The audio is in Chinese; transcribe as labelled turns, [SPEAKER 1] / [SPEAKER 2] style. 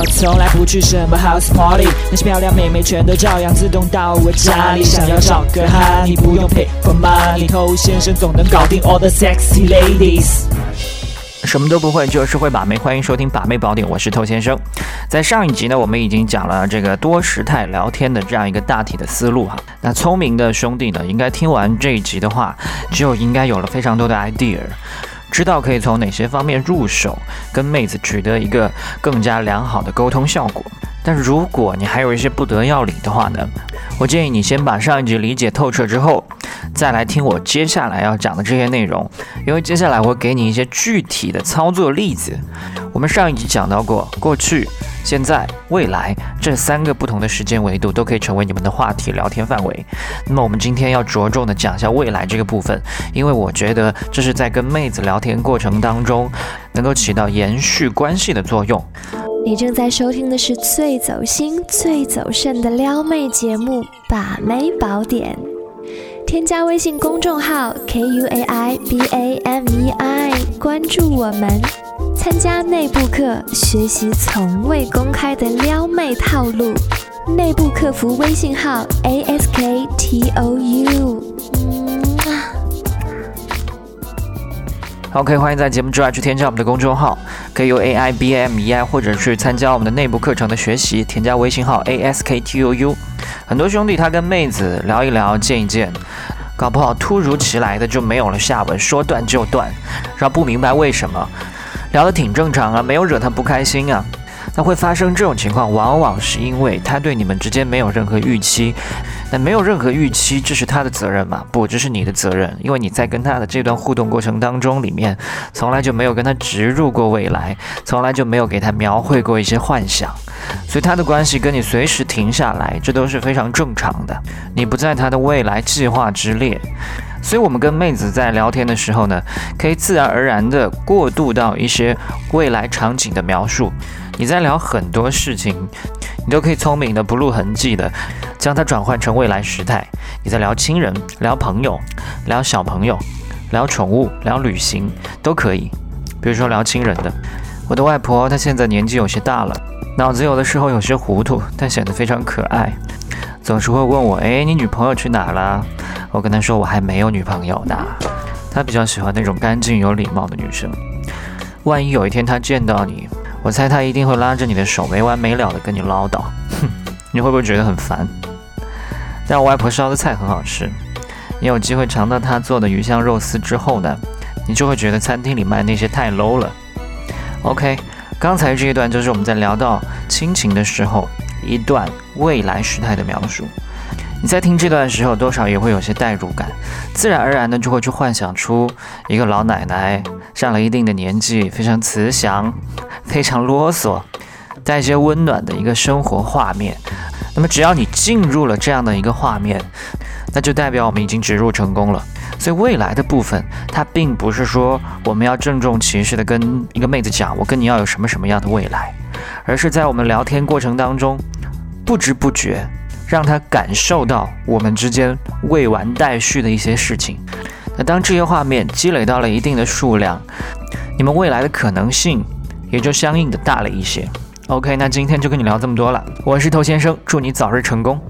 [SPEAKER 1] 我从来不去什么 house party，那些漂亮妹妹全都照样自动到我家里。想要找个哈，你不用 pay for money，偷先生总能搞定 all the sexy ladies。
[SPEAKER 2] 什么都不会，就是会把妹。欢迎收听把妹宝典，我是透先生。在上一集呢，我们已经讲了这个多时态聊天的这样一个大体的思路哈。那聪明的兄弟呢，应该听完这一集的话，就应该有了非常多的 idea，知道可以从哪些方面入手，跟妹子取得一个更加良好的沟通效果。但如果你还有一些不得要领的话呢，我建议你先把上一集理解透彻之后，再来听我接下来要讲的这些内容，因为接下来我会给你一些具体的操作例子。我们上一集讲到过，过去、现在、未来这三个不同的时间维度都可以成为你们的话题聊天范围。那么我们今天要着重的讲一下未来这个部分，因为我觉得这是在跟妹子聊天过程当中能够起到延续关系的作用。
[SPEAKER 3] 你正在收听的是最走心、最走肾的撩妹节目《把妹宝典》，添加微信公众号 k u a i b a m e i，关注我们，参加内部课，学习从未公开的撩妹套路。内部客服微信号 a s k t o u。
[SPEAKER 2] OK，欢迎在节目之外去添加我们的公众号，可以用 A I B M E I，或者是参加我们的内部课程的学习，添加微信号 A S K T U U。很多兄弟他跟妹子聊一聊，见一见，搞不好突如其来的就没有了下文，说断就断，然后不明白为什么，聊得挺正常啊，没有惹他不开心啊。那会发生这种情况，往往是因为他对你们之间没有任何预期。那没有任何预期，这是他的责任吗？不，这是你的责任，因为你在跟他的这段互动过程当中里面，从来就没有跟他植入过未来，从来就没有给他描绘过一些幻想，所以他的关系跟你随时停下来，这都是非常正常的。你不在他的未来计划之列，所以我们跟妹子在聊天的时候呢，可以自然而然的过渡到一些未来场景的描述。你在聊很多事情，你都可以聪明的不露痕迹的将它转换成未来时态。你在聊亲人、聊朋友、聊小朋友、聊宠物、聊旅行都可以。比如说聊亲人的，我的外婆她现在年纪有些大了，脑子有的时候有些糊涂，但显得非常可爱，总是会问我：“哎，你女朋友去哪了？”我跟她说：“我还没有女朋友呢。”她比较喜欢那种干净有礼貌的女生。万一有一天她见到你，我猜他一定会拉着你的手没完没了的跟你唠叨，哼，你会不会觉得很烦？但我外婆烧的菜很好吃，你有机会尝到她做的鱼香肉丝之后呢，你就会觉得餐厅里卖那些太 low 了。OK，刚才这一段就是我们在聊到亲情的时候一段未来时态的描述。你在听这段的时候，多少也会有些代入感，自然而然的就会去幻想出一个老奶奶上了一定的年纪，非常慈祥，非常啰嗦，带一些温暖的一个生活画面。那么只要你进入了这样的一个画面，那就代表我们已经植入成功了。所以未来的部分，它并不是说我们要郑重其事的跟一个妹子讲我跟你要有什么什么样的未来，而是在我们聊天过程当中，不知不觉。让他感受到我们之间未完待续的一些事情。那当这些画面积累到了一定的数量，你们未来的可能性也就相应的大了一些。OK，那今天就跟你聊这么多了。我是头先生，祝你早日成功。